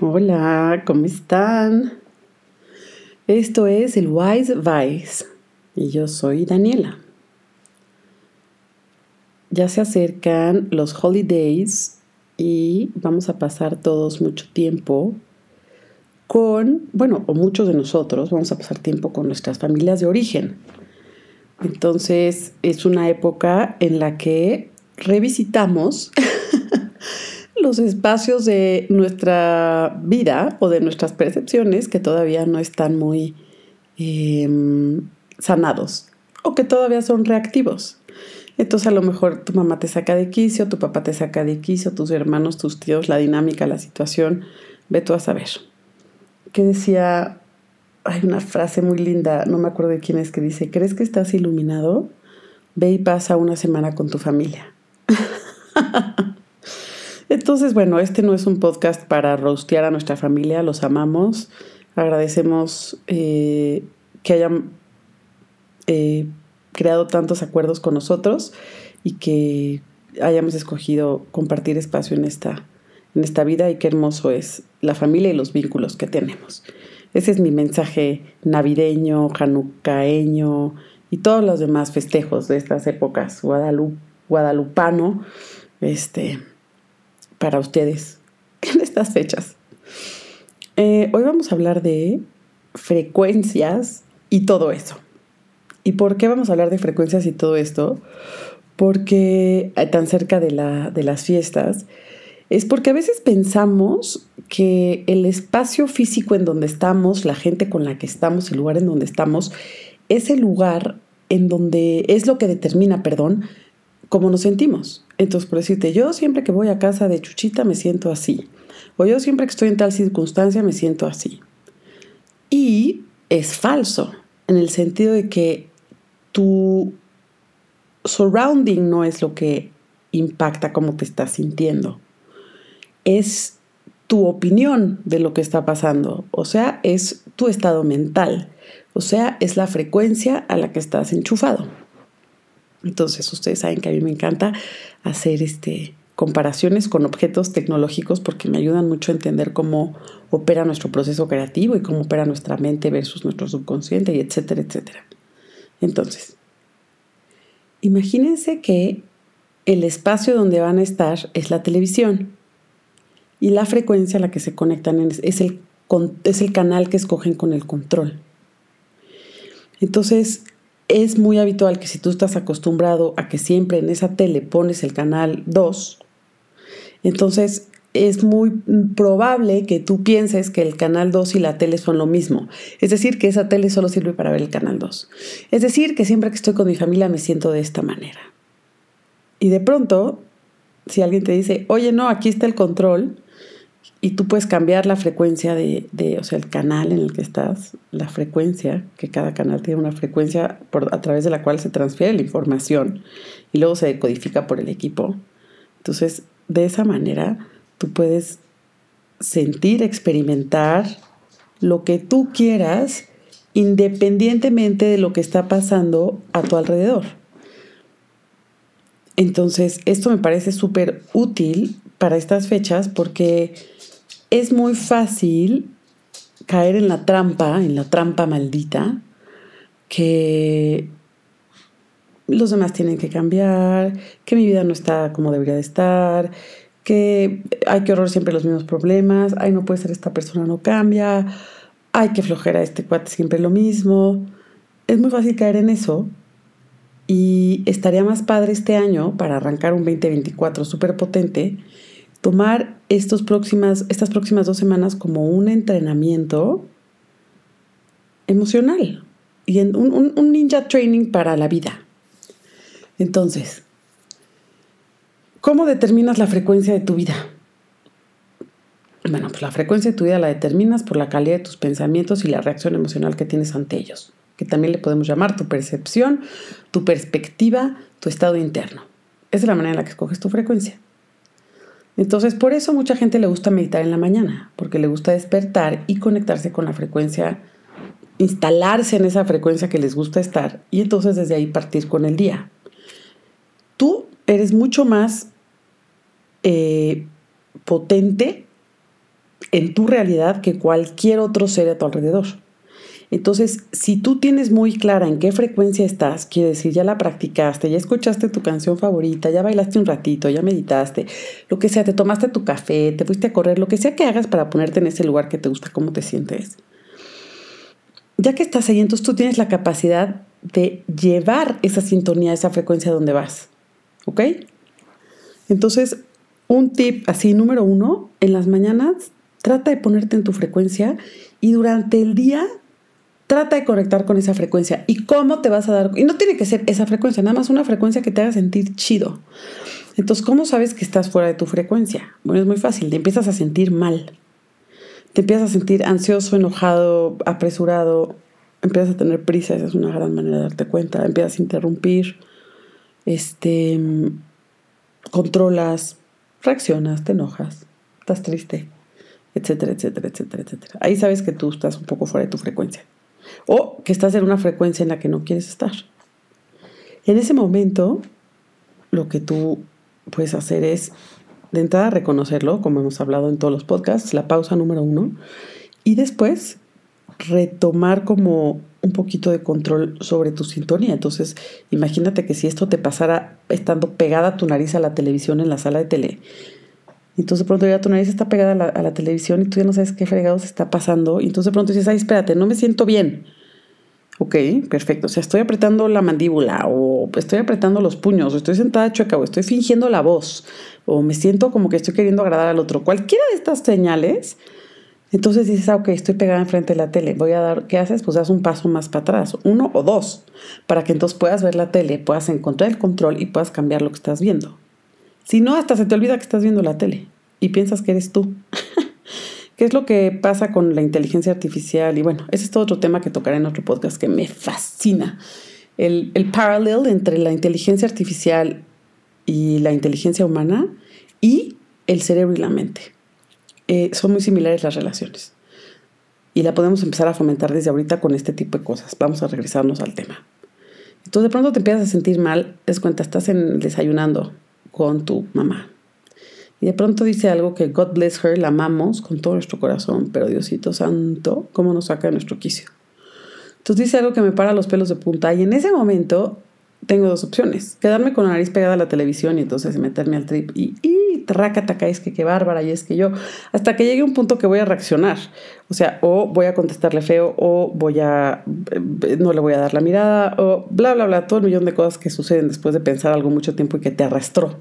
Hola, ¿cómo están? Esto es el Wise Vice y yo soy Daniela. Ya se acercan los holidays y vamos a pasar todos mucho tiempo con, bueno, o muchos de nosotros vamos a pasar tiempo con nuestras familias de origen. Entonces es una época en la que revisitamos los espacios de nuestra vida o de nuestras percepciones que todavía no están muy em, sanados o que todavía son reactivos. Entonces a lo mejor tu mamá te saca de quicio, tu papá te saca de quicio, tus hermanos, tus tíos, la dinámica, la situación, ve tú a saber. Que decía, hay una frase muy linda, no me acuerdo de quién es, que dice, ¿crees que estás iluminado? Ve y pasa una semana con tu familia. Entonces, bueno, este no es un podcast para rostear a nuestra familia, los amamos, agradecemos eh, que hayan eh, creado tantos acuerdos con nosotros y que hayamos escogido compartir espacio en esta, en esta vida y qué hermoso es la familia y los vínculos que tenemos. Ese es mi mensaje navideño, janucaeño y todos los demás festejos de estas épocas, guadalupano, este, para ustedes en estas fechas. Eh, hoy vamos a hablar de frecuencias y todo eso. ¿Y por qué vamos a hablar de frecuencias y todo esto? Porque eh, tan cerca de, la, de las fiestas, es porque a veces pensamos que el espacio físico en donde estamos, la gente con la que estamos, el lugar en donde estamos, es el lugar en donde es lo que determina, perdón, cómo nos sentimos. Entonces, por decirte, yo siempre que voy a casa de Chuchita me siento así. O yo siempre que estoy en tal circunstancia me siento así. Y es falso, en el sentido de que tu surrounding no es lo que impacta cómo te estás sintiendo. Es tu opinión de lo que está pasando. O sea, es tu estado mental. O sea, es la frecuencia a la que estás enchufado. Entonces, ustedes saben que a mí me encanta hacer este, comparaciones con objetos tecnológicos porque me ayudan mucho a entender cómo opera nuestro proceso creativo y cómo opera nuestra mente versus nuestro subconsciente y etcétera, etcétera. Entonces, imagínense que el espacio donde van a estar es la televisión y la frecuencia a la que se conectan es el, es el canal que escogen con el control. Entonces, es muy habitual que si tú estás acostumbrado a que siempre en esa tele pones el canal 2, entonces es muy probable que tú pienses que el canal 2 y la tele son lo mismo. Es decir, que esa tele solo sirve para ver el canal 2. Es decir, que siempre que estoy con mi familia me siento de esta manera. Y de pronto, si alguien te dice, oye, no, aquí está el control, y tú puedes cambiar la frecuencia de, o sea, el canal en el que estás, la frecuencia, que cada canal tiene una frecuencia por, a través de la cual se transfiere la información y luego se decodifica por el equipo. Entonces, de esa manera, tú puedes sentir, experimentar lo que tú quieras independientemente de lo que está pasando a tu alrededor. Entonces, esto me parece súper útil para estas fechas porque es muy fácil caer en la trampa, en la trampa maldita, que los demás tienen que cambiar, que mi vida no está como debería de estar, que hay que horror siempre los mismos problemas, ay, no puede ser esta persona no cambia, ay, que flojera este cuate siempre lo mismo. Es muy fácil caer en eso y estaría más padre este año para arrancar un 2024 súper potente tomar estos próximas, estas próximas dos semanas como un entrenamiento emocional y en un, un ninja training para la vida. Entonces, ¿cómo determinas la frecuencia de tu vida? Bueno, pues la frecuencia de tu vida la determinas por la calidad de tus pensamientos y la reacción emocional que tienes ante ellos, que también le podemos llamar tu percepción, tu perspectiva, tu estado interno. Esa es la manera en la que escoges tu frecuencia. Entonces, por eso mucha gente le gusta meditar en la mañana, porque le gusta despertar y conectarse con la frecuencia, instalarse en esa frecuencia que les gusta estar y entonces desde ahí partir con el día. Tú eres mucho más eh, potente en tu realidad que cualquier otro ser a tu alrededor. Entonces, si tú tienes muy clara en qué frecuencia estás, quiere decir, ya la practicaste, ya escuchaste tu canción favorita, ya bailaste un ratito, ya meditaste, lo que sea, te tomaste tu café, te fuiste a correr, lo que sea que hagas para ponerte en ese lugar que te gusta, cómo te sientes. Ya que estás ahí, entonces tú tienes la capacidad de llevar esa sintonía, esa frecuencia donde vas. ¿Ok? Entonces, un tip así, número uno, en las mañanas, trata de ponerte en tu frecuencia y durante el día trata de conectar con esa frecuencia. ¿Y cómo te vas a dar? Y no tiene que ser esa frecuencia, nada más una frecuencia que te haga sentir chido. Entonces, ¿cómo sabes que estás fuera de tu frecuencia? Bueno, es muy fácil, te empiezas a sentir mal. Te empiezas a sentir ansioso, enojado, apresurado, empiezas a tener prisa, esa es una gran manera de darte cuenta, empiezas a interrumpir, este, controlas, reaccionas, te enojas, estás triste, etcétera, etcétera, etcétera, etcétera. Ahí sabes que tú estás un poco fuera de tu frecuencia o que estás en una frecuencia en la que no quieres estar. En ese momento, lo que tú puedes hacer es, de entrada, reconocerlo, como hemos hablado en todos los podcasts, la pausa número uno, y después retomar como un poquito de control sobre tu sintonía. Entonces, imagínate que si esto te pasara estando pegada tu nariz a la televisión en la sala de tele, entonces de pronto ya tu nariz está pegada a la, televisión y tú ya no sabes qué fregados está pasando. Entonces de pronto dices, ay, espérate, no me siento bien. Ok, perfecto. O sea, estoy apretando la mandíbula o estoy apretando los puños o estoy sentada chueca o estoy fingiendo la voz o me siento como que estoy queriendo agradar al otro. Cualquiera de estas señales entonces dices, ah, ok, estoy pegada enfrente de la tele, voy a dar, ¿qué haces? Pues das un paso más para atrás, uno o dos, para que entonces puedas ver la tele, puedas encontrar el control y puedas cambiar lo que estás viendo. Si no, hasta se te olvida que estás viendo la tele y piensas que eres tú. ¿Qué es lo que pasa con la inteligencia artificial? Y bueno, ese es todo otro tema que tocaré en otro podcast que me fascina. El, el entre la inteligencia artificial y la inteligencia humana y el cerebro y la mente. Eh, son muy similares las relaciones. Y la podemos empezar a fomentar desde ahorita con este tipo de cosas. Vamos a regresarnos al tema. Entonces de pronto te empiezas a sentir mal, es cuenta, estás en, desayunando con tu mamá. Y de pronto dice algo que God bless her, la amamos con todo nuestro corazón, pero Diosito Santo, ¿cómo nos saca de nuestro quicio? Entonces dice algo que me para los pelos de punta y en ese momento tengo dos opciones. Quedarme con la nariz pegada a la televisión y entonces meterme al trip y, y acá es que qué bárbara y es que yo, hasta que llegue un punto que voy a reaccionar. O sea, o voy a contestarle feo o voy a, eh, no le voy a dar la mirada o bla, bla, bla, todo el millón de cosas que suceden después de pensar algo mucho tiempo y que te arrastró.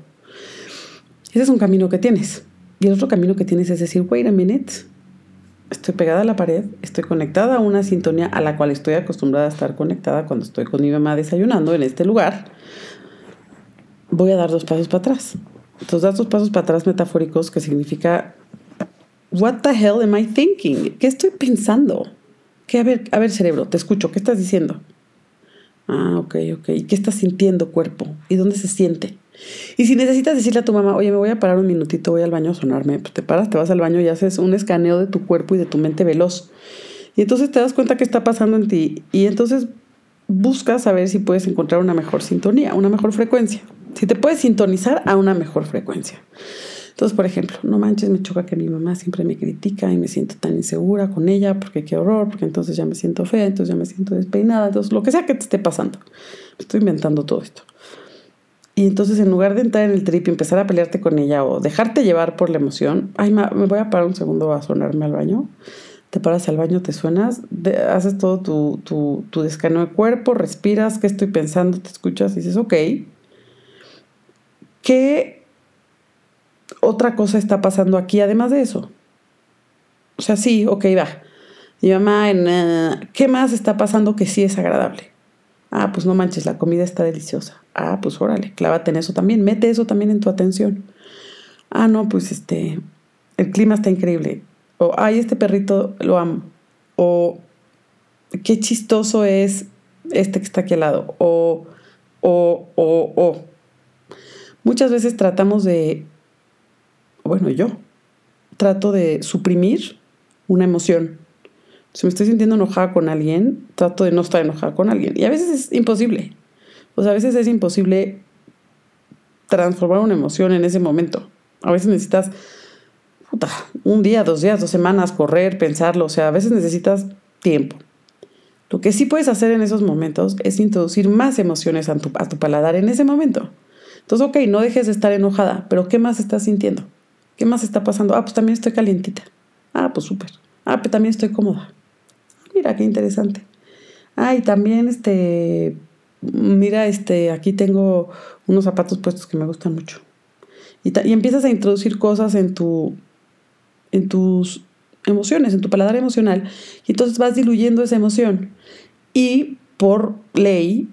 Ese es un camino que tienes. Y el otro camino que tienes es decir, wait a minute, estoy pegada a la pared, estoy conectada a una sintonía a la cual estoy acostumbrada a estar conectada cuando estoy con mi mamá desayunando en este lugar, voy a dar dos pasos para atrás. Entonces das dos pasos para atrás metafóricos que significa, what the hell am I thinking? ¿Qué estoy pensando? ¿Qué, a ver, a ver cerebro, te escucho, ¿qué estás diciendo? Ah, ok, ok. ¿Y qué estás sintiendo cuerpo? ¿Y dónde se siente? Y si necesitas decirle a tu mamá, oye, me voy a parar un minutito, voy al baño a sonarme, pues te paras, te vas al baño y haces un escaneo de tu cuerpo y de tu mente veloz. Y entonces te das cuenta qué está pasando en ti. Y entonces buscas saber si puedes encontrar una mejor sintonía, una mejor frecuencia. Si te puedes sintonizar a una mejor frecuencia. Entonces, por ejemplo, no manches, me choca que mi mamá siempre me critica y me siento tan insegura con ella porque qué horror, porque entonces ya me siento fea, entonces ya me siento despeinada, entonces lo que sea que te esté pasando. Estoy inventando todo esto. Y entonces en lugar de entrar en el trip y empezar a pelearte con ella o dejarte llevar por la emoción, ay, me voy a parar un segundo a sonarme al baño. Te paras al baño, te suenas, haces todo tu, tu, tu descanso de cuerpo, respiras, qué estoy pensando, te escuchas y dices, ok. ¿Qué otra cosa está pasando aquí además de eso? O sea, sí, ok, va. Mi mamá, eh, ¿qué más está pasando que sí es agradable? Ah, pues no manches, la comida está deliciosa. Ah, pues órale, clávate en eso también, mete eso también en tu atención. Ah, no, pues este, el clima está increíble. O, ay, este perrito lo amo. O, qué chistoso es este que está aquí al lado. O, o, o, o. Muchas veces tratamos de, bueno, yo trato de suprimir una emoción si me estoy sintiendo enojada con alguien, trato de no estar enojada con alguien. Y a veces es imposible. O sea, a veces es imposible transformar una emoción en ese momento. A veces necesitas un día, dos días, dos semanas, correr, pensarlo, o sea, a veces necesitas tiempo. Lo que sí puedes hacer en esos momentos es introducir más emociones a tu, a tu paladar en ese momento. Entonces, ok, no dejes de estar enojada, pero ¿qué más estás sintiendo? ¿Qué más está pasando? Ah, pues también estoy calientita. Ah, pues súper. Ah, pero también estoy cómoda. Mira, qué interesante. Ah, y también este, mira, este, aquí tengo unos zapatos puestos que me gustan mucho. Y, empiezas a introducir cosas en tu, en tus emociones, en tu paladar emocional, y entonces vas diluyendo esa emoción. Y por ley,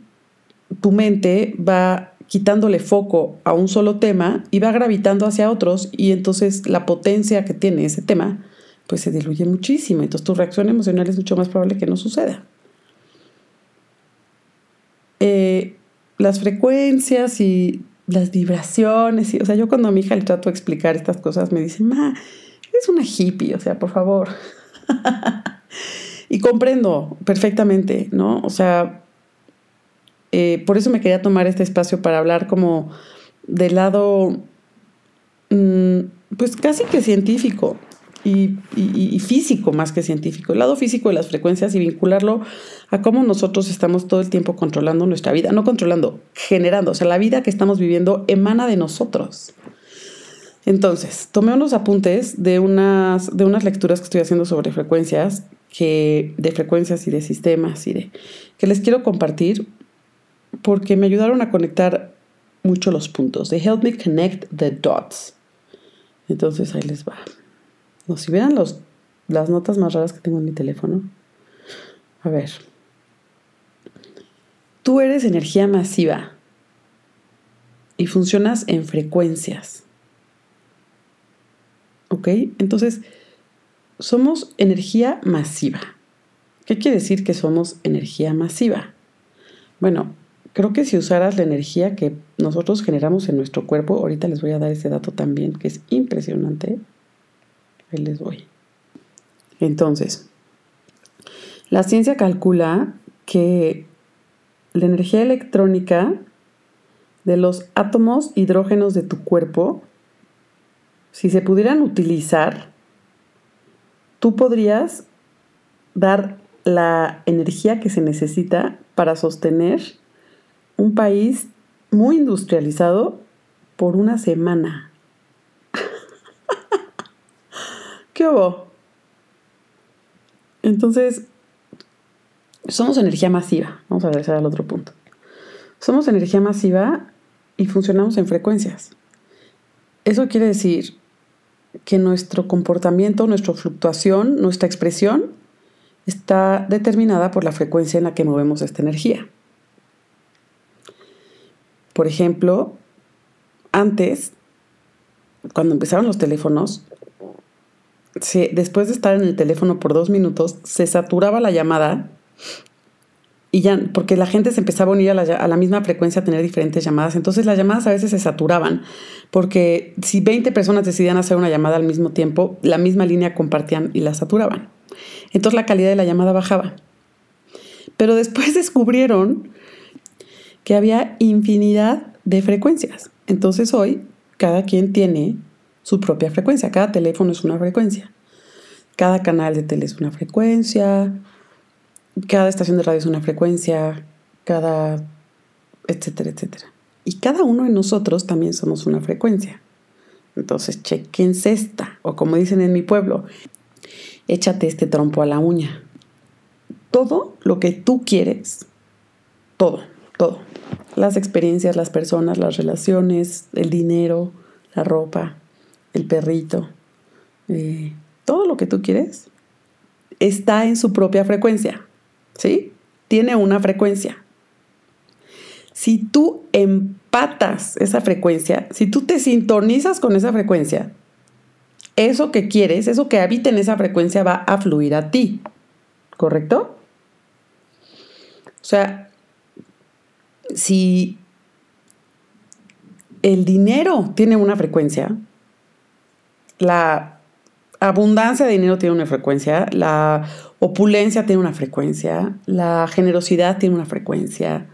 tu mente va quitándole foco a un solo tema y va gravitando hacia otros y entonces la potencia que tiene ese tema pues se diluye muchísimo. Entonces tu reacción emocional es mucho más probable que no suceda. Eh, las frecuencias y las vibraciones, y, o sea, yo cuando a mi hija le trato de explicar estas cosas me dice, ma, es una hippie, o sea, por favor. y comprendo perfectamente, ¿no? O sea, eh, por eso me quería tomar este espacio para hablar como del lado, mm, pues casi que científico y, físico más que científico, el lado físico de las frecuencias y vincularlo a cómo nosotros estamos todo el tiempo controlando nuestra vida, no controlando, generando, o sea, la vida que estamos viviendo emana de nosotros. Entonces, tomé unos apuntes de unas, de unas lecturas que estoy haciendo sobre frecuencias, que, de frecuencias y de sistemas y de que les quiero compartir porque me ayudaron a conectar mucho los puntos. They help me connect the dots. Entonces ahí les va. No, si vieran los, las notas más raras que tengo en mi teléfono. A ver. Tú eres energía masiva y funcionas en frecuencias. ¿Ok? Entonces, somos energía masiva. ¿Qué quiere decir que somos energía masiva? Bueno, creo que si usaras la energía que nosotros generamos en nuestro cuerpo, ahorita les voy a dar ese dato también, que es impresionante. Les voy. Entonces, la ciencia calcula que la energía electrónica de los átomos hidrógenos de tu cuerpo si se pudieran utilizar, tú podrías dar la energía que se necesita para sostener un país muy industrializado por una semana. ¿Qué hubo? Entonces, somos energía masiva. Vamos a regresar al otro punto. Somos energía masiva y funcionamos en frecuencias. Eso quiere decir que nuestro comportamiento, nuestra fluctuación, nuestra expresión está determinada por la frecuencia en la que movemos esta energía. Por ejemplo, antes, cuando empezaron los teléfonos, después de estar en el teléfono por dos minutos, se saturaba la llamada y ya, porque la gente se empezaba a unir a la, misma frecuencia a tener diferentes llamadas. Entonces las llamadas a veces se saturaban, porque si 20 personas decidían hacer una llamada al mismo tiempo, la misma línea compartían y la saturaban. Entonces la calidad de la llamada bajaba. Pero después descubrieron que había infinidad de frecuencias. Entonces hoy cada quien tiene su propia frecuencia. Cada teléfono es una frecuencia. Cada canal de tele es una frecuencia cada estación de radio es una frecuencia, cada, etcétera, etcétera. Y cada uno de nosotros también somos una frecuencia. Entonces, chequense esta, o como dicen en mi pueblo, échate este trompo a la uña. Todo lo que tú quieres, todo, todo. Las experiencias, las personas, las relaciones, el dinero, la ropa, el perrito, eh, todo lo que tú quieres está en su propia frecuencia. ¿sí? Tiene una frecuencia. Si tú empatas esa frecuencia, si tú te sintonizas con esa frecuencia, eso que quieres, eso que habita en esa frecuencia va a fluir a ti. ¿Correcto? O sea, si el dinero tiene una frecuencia, la abundancia de dinero tiene una frecuencia, la opulencia tiene una frecuencia, la generosidad tiene una frecuencia,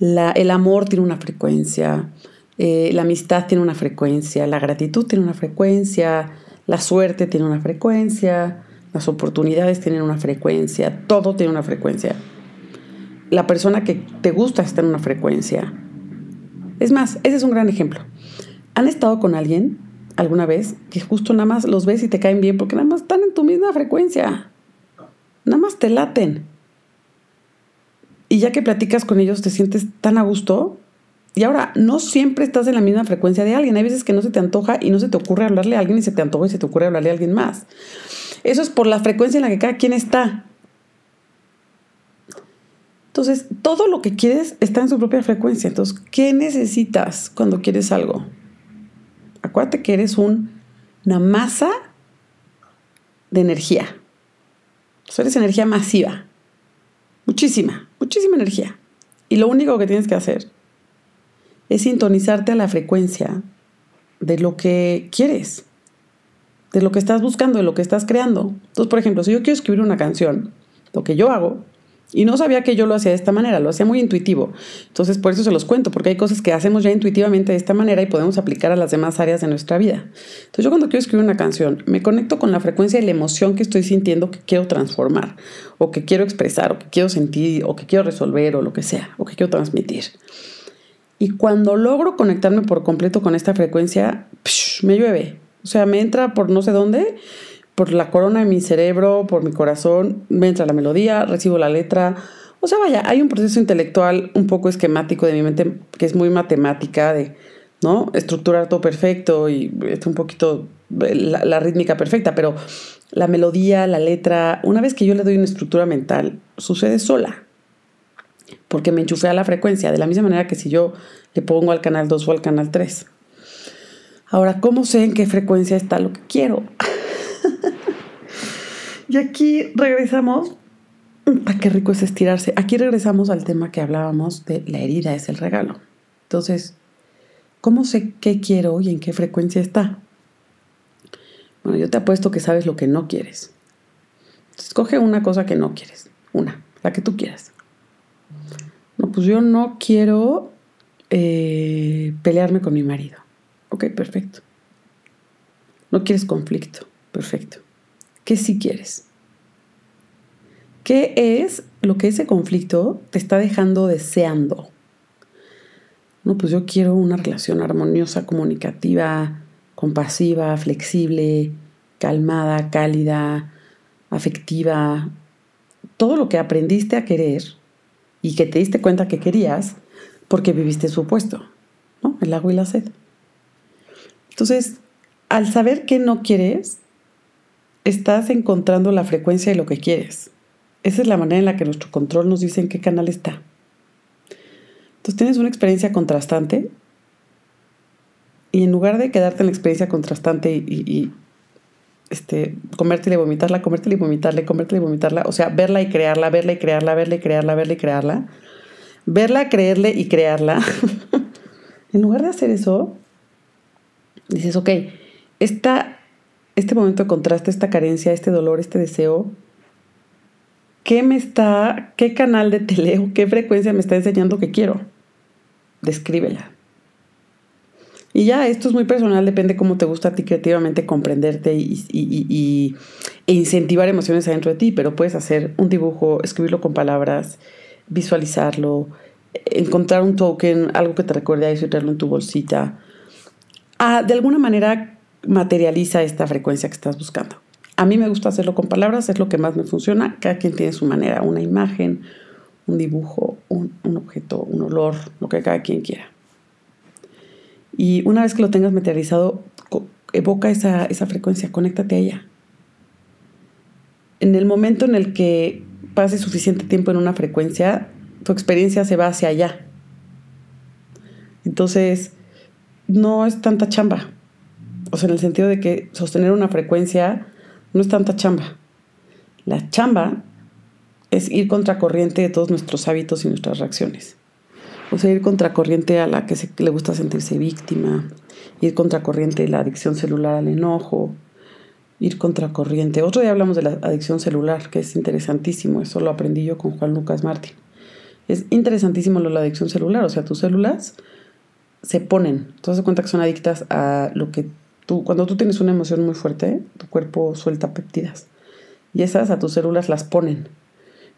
el amor tiene una frecuencia, eh, la amistad tiene una frecuencia, la gratitud tiene una frecuencia, La suerte tiene una frecuencia, las oportunidades tienen una frecuencia, todo tiene una frecuencia. La persona que te gusta está en una frecuencia. Es más, ese es un gran ejemplo. ¿Han estado con alguien alguna vez que justo nada más los ves y te caen bien porque nada más están en tu misma frecuencia? Nada más te laten. Y ya que platicas con ellos te sientes tan a gusto. Y ahora, no siempre estás en la misma frecuencia de alguien. Hay veces que no se te antoja y no se te ocurre hablarle a alguien y se te antoja y se te ocurre hablarle a alguien más. Eso es por la frecuencia en la que cada quien está. Entonces, todo lo que quieres está en su propia frecuencia. Entonces, ¿qué necesitas cuando quieres algo? Acuérdate que eres un, una masa de energía. Eres energía masiva. Muchísima, muchísima energía. Y lo único que tienes que hacer es sintonizarte a la frecuencia de lo que quieres, de lo que estás buscando, de lo que estás creando. Entonces, por ejemplo, si yo quiero escribir una canción, lo que yo hago y no sabía que yo lo hacía de esta manera, lo hacía muy intuitivo. Entonces, por eso se los cuento, porque hay cosas que hacemos ya intuitivamente de esta manera y podemos aplicar a las demás áreas de nuestra vida. Entonces, yo cuando quiero escribir una canción, me conecto con la frecuencia y la emoción que estoy sintiendo que quiero transformar, o que quiero expresar, o que quiero sentir, o que quiero resolver, o lo que sea, o que quiero transmitir. Y cuando logro conectarme por completo con esta frecuencia, me llueve. O sea, me entra por no sé dónde por la corona de mi cerebro, por mi corazón, me entra la melodía, recibo la letra. O sea, vaya, hay un proceso intelectual un poco esquemático de mi mente que es muy matemática, de ¿no? estructurar todo perfecto y es un poquito la, la rítmica perfecta, pero la melodía, la letra, una vez que yo le doy una estructura mental, sucede sola. Porque me enchufé a la frecuencia, de la misma manera que si yo le pongo al canal 2 o al canal 3. Ahora, ¿cómo sé en qué frecuencia está lo que quiero? y aquí regresamos. ¡Ah, qué rico es estirarse! Aquí regresamos al tema que hablábamos de la herida es el regalo. Entonces, ¿cómo sé qué quiero y en qué frecuencia está? Bueno, yo te apuesto que sabes lo que no quieres. Escoge una cosa que no quieres. Una, la que tú quieras. No, pues yo no quiero eh, pelearme con mi marido. Ok, perfecto. No quieres conflicto. Perfecto. ¿Qué sí quieres? ¿Qué es lo que ese conflicto te está dejando deseando? No, pues yo quiero una relación armoniosa, comunicativa, compasiva, flexible, calmada, cálida, afectiva. Todo lo que aprendiste a querer y que te diste cuenta que querías porque viviste su opuesto, ¿no? El agua y la sed. Entonces, al saber que no quieres, estás encontrando la frecuencia de lo que quieres. Esa es la manera en la que nuestro control nos dice en qué canal está. Entonces tienes una experiencia contrastante y en lugar de quedarte en la experiencia contrastante y, y, este, comértela y vomitarla, comértela y vomitarla, comértela y vomitarla, o sea, verla y crearla, verla y crearla, verla y crearla, verla y crearla, verla, creerle y crearla. en lugar de hacer eso, dices, ok, esta este momento de contraste, esta carencia, este dolor, este deseo, ¿qué me está, qué canal de teleo, qué frecuencia me está enseñando que quiero? Descríbela. Y ya, esto es muy personal, depende cómo te gusta a ti creativamente comprenderte y, e incentivar emociones adentro de ti, pero puedes hacer un dibujo, escribirlo con palabras, visualizarlo, encontrar un token, algo que te recuerde a eso y tenerlo en tu bolsita. Ah, de alguna manera materializa esta frecuencia que estás buscando. A mí me gusta hacerlo con palabras, es lo que más me funciona. Cada quien tiene su manera, una imagen, un dibujo, un, objeto, un olor, lo que cada quien quiera. Y una vez que lo tengas materializado, evoca esa, esa frecuencia, conéctate a ella. En el momento en el que pases suficiente tiempo en una frecuencia, tu experiencia se va hacia allá. Entonces, no es tanta chamba. O sea, en el sentido de que sostener una frecuencia no es tanta chamba. La chamba es ir contracorriente de todos nuestros hábitos y nuestras reacciones. O sea, ir contracorriente a la que le gusta sentirse víctima, ir contracorriente de la adicción celular al enojo, ir contracorriente. Otro día hablamos de la adicción celular, que es interesantísimo, eso lo aprendí yo con Juan Lucas Martín. Es interesantísimo lo de la adicción celular, o sea, tus células se ponen, tú das cuenta que son adictas a lo que Tú, cuando tú tienes una emoción muy fuerte, tu cuerpo suelta péptidas. Y esas a tus células las ponen.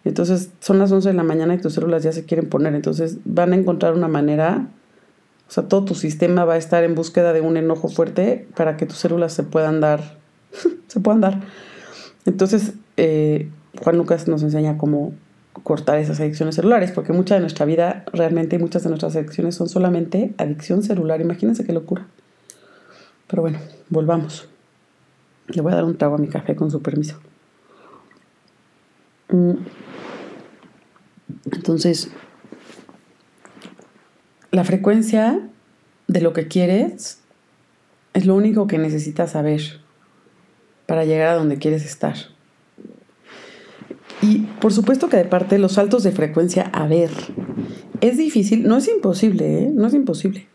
Entonces son las 11 de la mañana y tus células ya se quieren poner. Entonces van a encontrar una manera, o sea, todo tu sistema va a estar en búsqueda de un enojo fuerte para que tus células se puedan dar. se puedan dar. Entonces, eh, Juan Lucas nos enseña cómo cortar esas adicciones celulares, porque mucha de nuestra vida, realmente muchas de nuestras adicciones son solamente adicción celular. Imagínense qué locura. Pero bueno, volvamos. Le voy a dar un trago a mi café con su permiso. Mm. Entonces, la frecuencia de lo que quieres es lo único que necesitas saber para llegar a donde quieres estar. Y por supuesto que de parte los saltos de frecuencia, a ver, es difícil, no es imposible, ¿eh? no es imposible,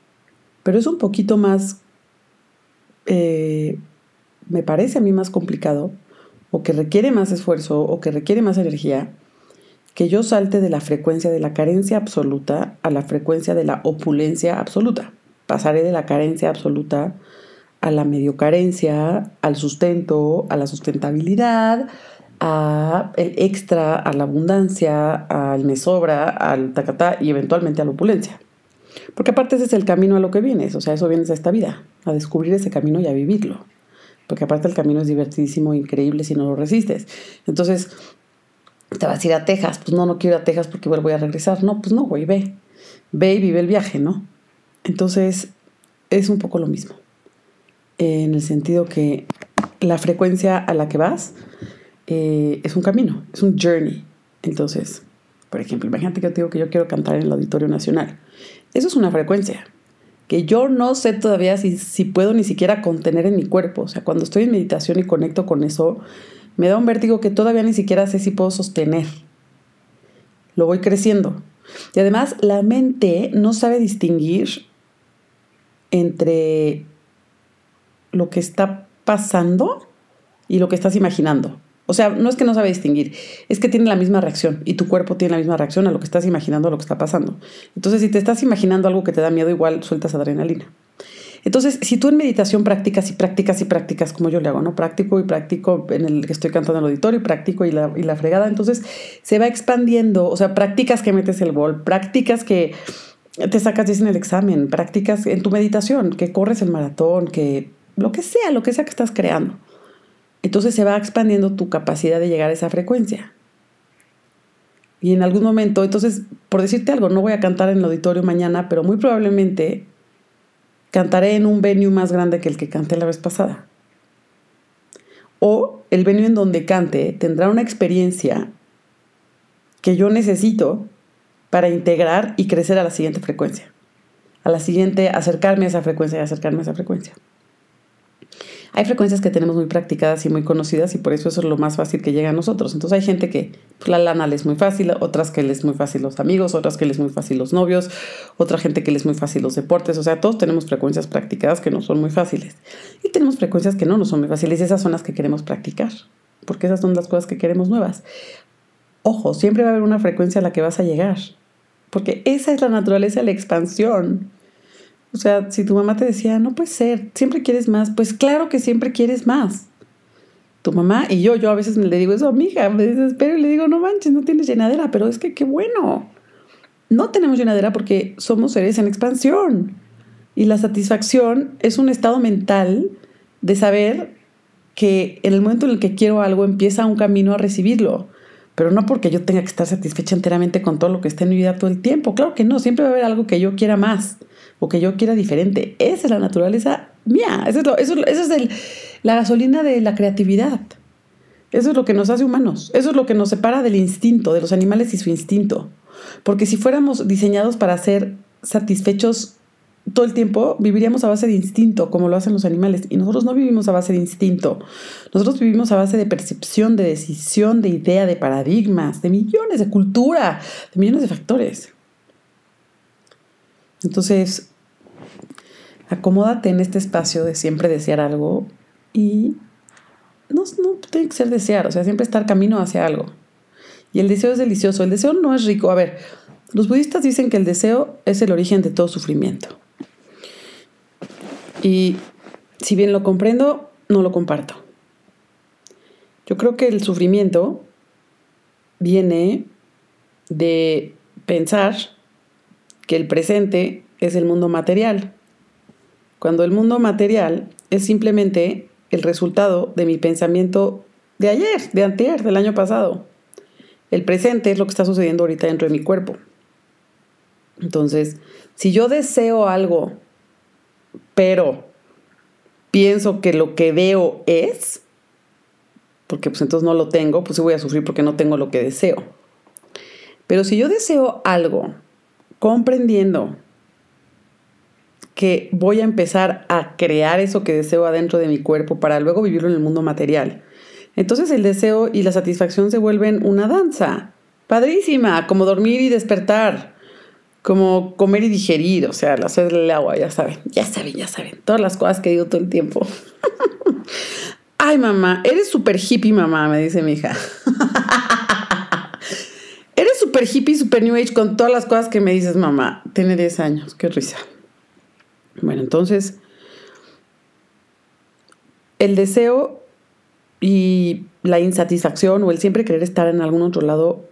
pero es un poquito más, eh, me parece a mí más complicado, o que requiere más esfuerzo, o que requiere más energía, que yo salte de la frecuencia de la carencia absoluta a la frecuencia de la opulencia absoluta. Pasaré de la carencia absoluta a la medio carencia, al sustento, a la sustentabilidad, a el extra, a la abundancia, al me sobra, al tacatá y eventualmente a la opulencia. Porque aparte ese es el camino a lo que vienes, o sea, eso vienes a esta vida, a descubrir ese camino y a vivirlo. Porque aparte el camino es divertidísimo, increíble si no lo resistes. Entonces, te vas a ir a Texas, pues no, no quiero a Texas porque voy a regresar. No, pues no, güey, ve. Ve y vive el viaje, ¿no? Entonces, es un poco lo mismo. En el sentido que la frecuencia a la que vas eh, es un camino, es un journey. Entonces, por ejemplo, imagínate que yo te digo que yo quiero cantar en el Auditorio Nacional. Eso es una frecuencia que yo no sé todavía si, si puedo ni siquiera contener en mi cuerpo. O sea, cuando estoy en meditación y conecto con eso, me da un vértigo que todavía ni siquiera sé si puedo sostener. Lo voy creciendo. Y además, la mente no sabe distinguir entre lo que está pasando y lo que estás imaginando. O sea, no es que no sabe distinguir, es que tiene la misma reacción y tu cuerpo tiene la misma reacción a lo que estás imaginando, a lo que está pasando. Entonces, si te estás imaginando algo que te da miedo, igual sueltas adrenalina. Entonces, si tú en meditación practicas y practicas y practicas, como yo le hago, ¿no? Practico y practico en el que estoy cantando en el auditorio, y practico y la, y la fregada, entonces se va expandiendo, o sea, practicas que metes el gol, practicas que te sacas 10 en el examen, practicas en tu meditación, que corres el maratón, que lo que sea, lo que sea que estás creando entonces se va expandiendo tu capacidad de llegar a esa frecuencia. Y en algún momento, entonces, por decirte algo, no voy a cantar en el auditorio mañana, pero muy probablemente cantaré en un venue más grande que el que canté la vez pasada. O el venue en donde cante tendrá una experiencia que yo necesito para integrar y crecer a la siguiente frecuencia. A la siguiente, acercarme a esa frecuencia y acercarme a esa frecuencia. Hay frecuencias que tenemos muy practicadas y muy conocidas y por eso eso es lo más fácil que llega a nosotros. Entonces hay gente que pues, la lana le es muy fácil, otras que les es muy fácil los amigos, otras que les es muy fácil los novios, otra gente que les es muy fácil los deportes. O sea, todos tenemos frecuencias practicadas que no son muy fáciles. Y tenemos frecuencias que no nos son muy fáciles y esas son las que queremos practicar, porque esas son las cosas que queremos nuevas. Ojo, siempre va a haber una frecuencia a la que vas a llegar, porque esa es la naturaleza de la expansión. O sea, si tu mamá te decía, no puede ser, siempre quieres más, pues claro que siempre quieres más. Tu mamá y yo, yo a veces le digo eso a mi hija, me desespero y le digo, no manches, no tienes llenadera, pero es que qué bueno. No tenemos llenadera porque somos seres en expansión. Y la satisfacción es un estado mental de saber que en el momento en el que quiero algo empieza un camino a recibirlo. Pero no porque yo tenga que estar satisfecha enteramente con todo lo que esté en mi vida todo el tiempo. Claro que no, siempre va a haber algo que yo quiera más o que yo quiera diferente. Esa es la naturaleza mía. Eso es, eso, es la gasolina de la creatividad. Eso es lo que nos hace humanos. Eso es lo que nos separa del instinto, de los animales y su instinto. Porque si fuéramos diseñados para ser satisfechos todo el tiempo, viviríamos a base de instinto, como lo hacen los animales. Y nosotros no vivimos a base de instinto. Nosotros vivimos a base de percepción, de decisión, de idea, de paradigmas, de millones, de cultura, de millones de factores. Entonces, acomódate en este espacio de siempre desear algo y no, no tiene que ser desear, o sea, siempre estar camino hacia algo. Y el deseo es delicioso, el deseo no es rico. A ver, los budistas dicen que el deseo es el origen de todo sufrimiento. Y si bien lo comprendo, no lo comparto. Yo creo que el sufrimiento viene de pensar que el presente es el mundo material, cuando el mundo material es simplemente el resultado de mi pensamiento de ayer, de anterior, del año pasado. El presente es lo que está sucediendo ahorita dentro de mi cuerpo. Entonces, si yo deseo algo, pero pienso que lo que veo es, porque pues entonces no lo tengo, pues voy a sufrir porque no tengo lo que deseo. Pero si yo deseo algo, comprendiendo que voy a empezar a crear eso que deseo adentro de mi cuerpo para luego vivirlo en el mundo material, entonces el deseo y la satisfacción se vuelven una danza. Padrísima, como dormir y despertar, como comer y digerir, o sea, hacerle agua, ya saben, ya saben, ya saben, todas las cosas que digo todo el tiempo. Ay, mamá, eres súper hippie, mamá, me dice mi hija. eres súper hippie, súper new age con todas las cosas que me dices, mamá. Tiene 10 años, qué risa. Bueno, entonces, el deseo y la insatisfacción o el siempre querer estar en algún otro lado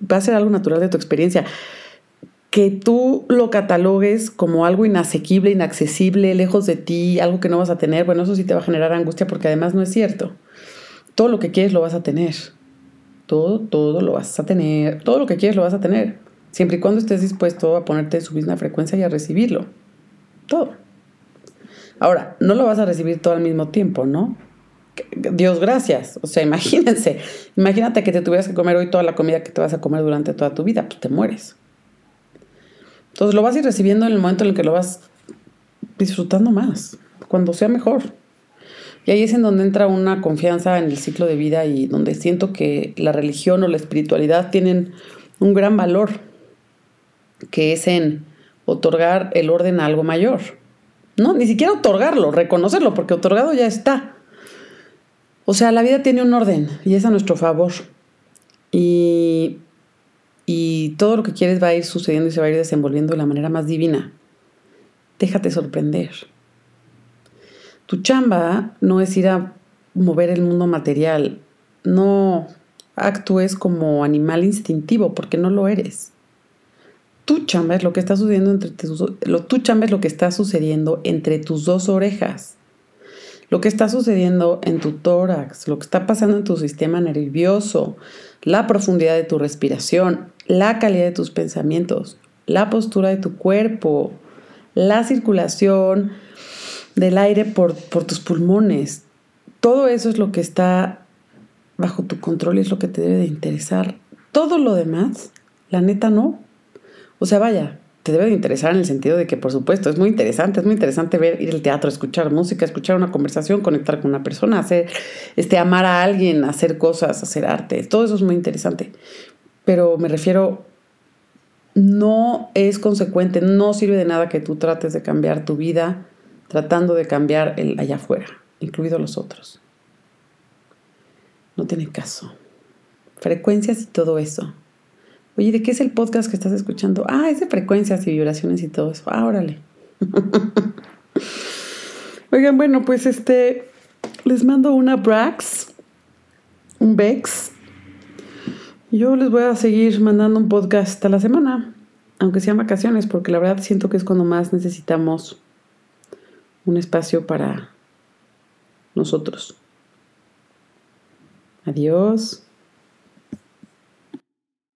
va a ser algo natural de tu experiencia que tú lo catalogues como algo inasequible, inaccesible, lejos de ti, algo que no vas a tener, bueno, eso sí te va a generar angustia porque además no es cierto. Todo lo que quieres lo vas a tener. Todo, todo lo vas a tener. Todo lo que quieres lo vas a tener. Siempre y cuando estés dispuesto a ponerte en su misma frecuencia y a recibirlo. Todo. Ahora, no lo vas a recibir todo al mismo tiempo, ¿no? Dios gracias. O sea, imagínense. Imagínate que te tuvieras que comer hoy toda la comida que te vas a comer durante toda tu vida. Pues te mueres. Entonces lo vas a ir recibiendo en el momento en el que lo vas disfrutando más, cuando sea mejor. Y ahí es en donde entra una confianza en el ciclo de vida y donde siento que la religión o la espiritualidad tienen un gran valor, que es en otorgar el orden a algo mayor. No, ni siquiera otorgarlo, reconocerlo, porque otorgado ya está. O sea, la vida tiene un orden y es a nuestro favor. Y y todo lo que quieres va a ir sucediendo y se va a ir desenvolviendo de la manera más divina. Déjate sorprender. Tu chamba no es ir a mover el mundo material. No actúes como animal instintivo porque no lo eres. Tu chamba es lo que está sucediendo entre tus, es lo que está sucediendo entre tus dos orejas. Lo que está sucediendo en tu tórax, lo que está pasando en tu sistema nervioso, la profundidad de tu respiración, la calidad de tus pensamientos, la postura de tu cuerpo, la circulación del aire por, por tus pulmones. Todo eso es lo que está bajo tu control y es lo que te debe de interesar. Todo lo demás, la neta no. O sea, vaya, te debe de interesar en el sentido de que, por supuesto, es muy interesante, es muy interesante ver, ir al teatro, escuchar música, escuchar una conversación, conectar con una persona, hacer, este, amar a alguien, hacer cosas, hacer arte. Todo eso es muy interesante pero me refiero, no es consecuente, no sirve de nada que tú trates de cambiar tu vida tratando de cambiar el allá afuera, incluidos los otros. No tiene caso. Frecuencias y todo eso. Oye, ¿de qué es el podcast que estás escuchando? Ah, es de frecuencias y vibraciones y todo eso. Ah, órale. Oigan, bueno, pues este, les mando una Brax, un Bex, yo les voy a seguir mandando un podcast a la semana, aunque sean vacaciones, porque la verdad siento que es cuando más necesitamos un espacio para nosotros. Adiós.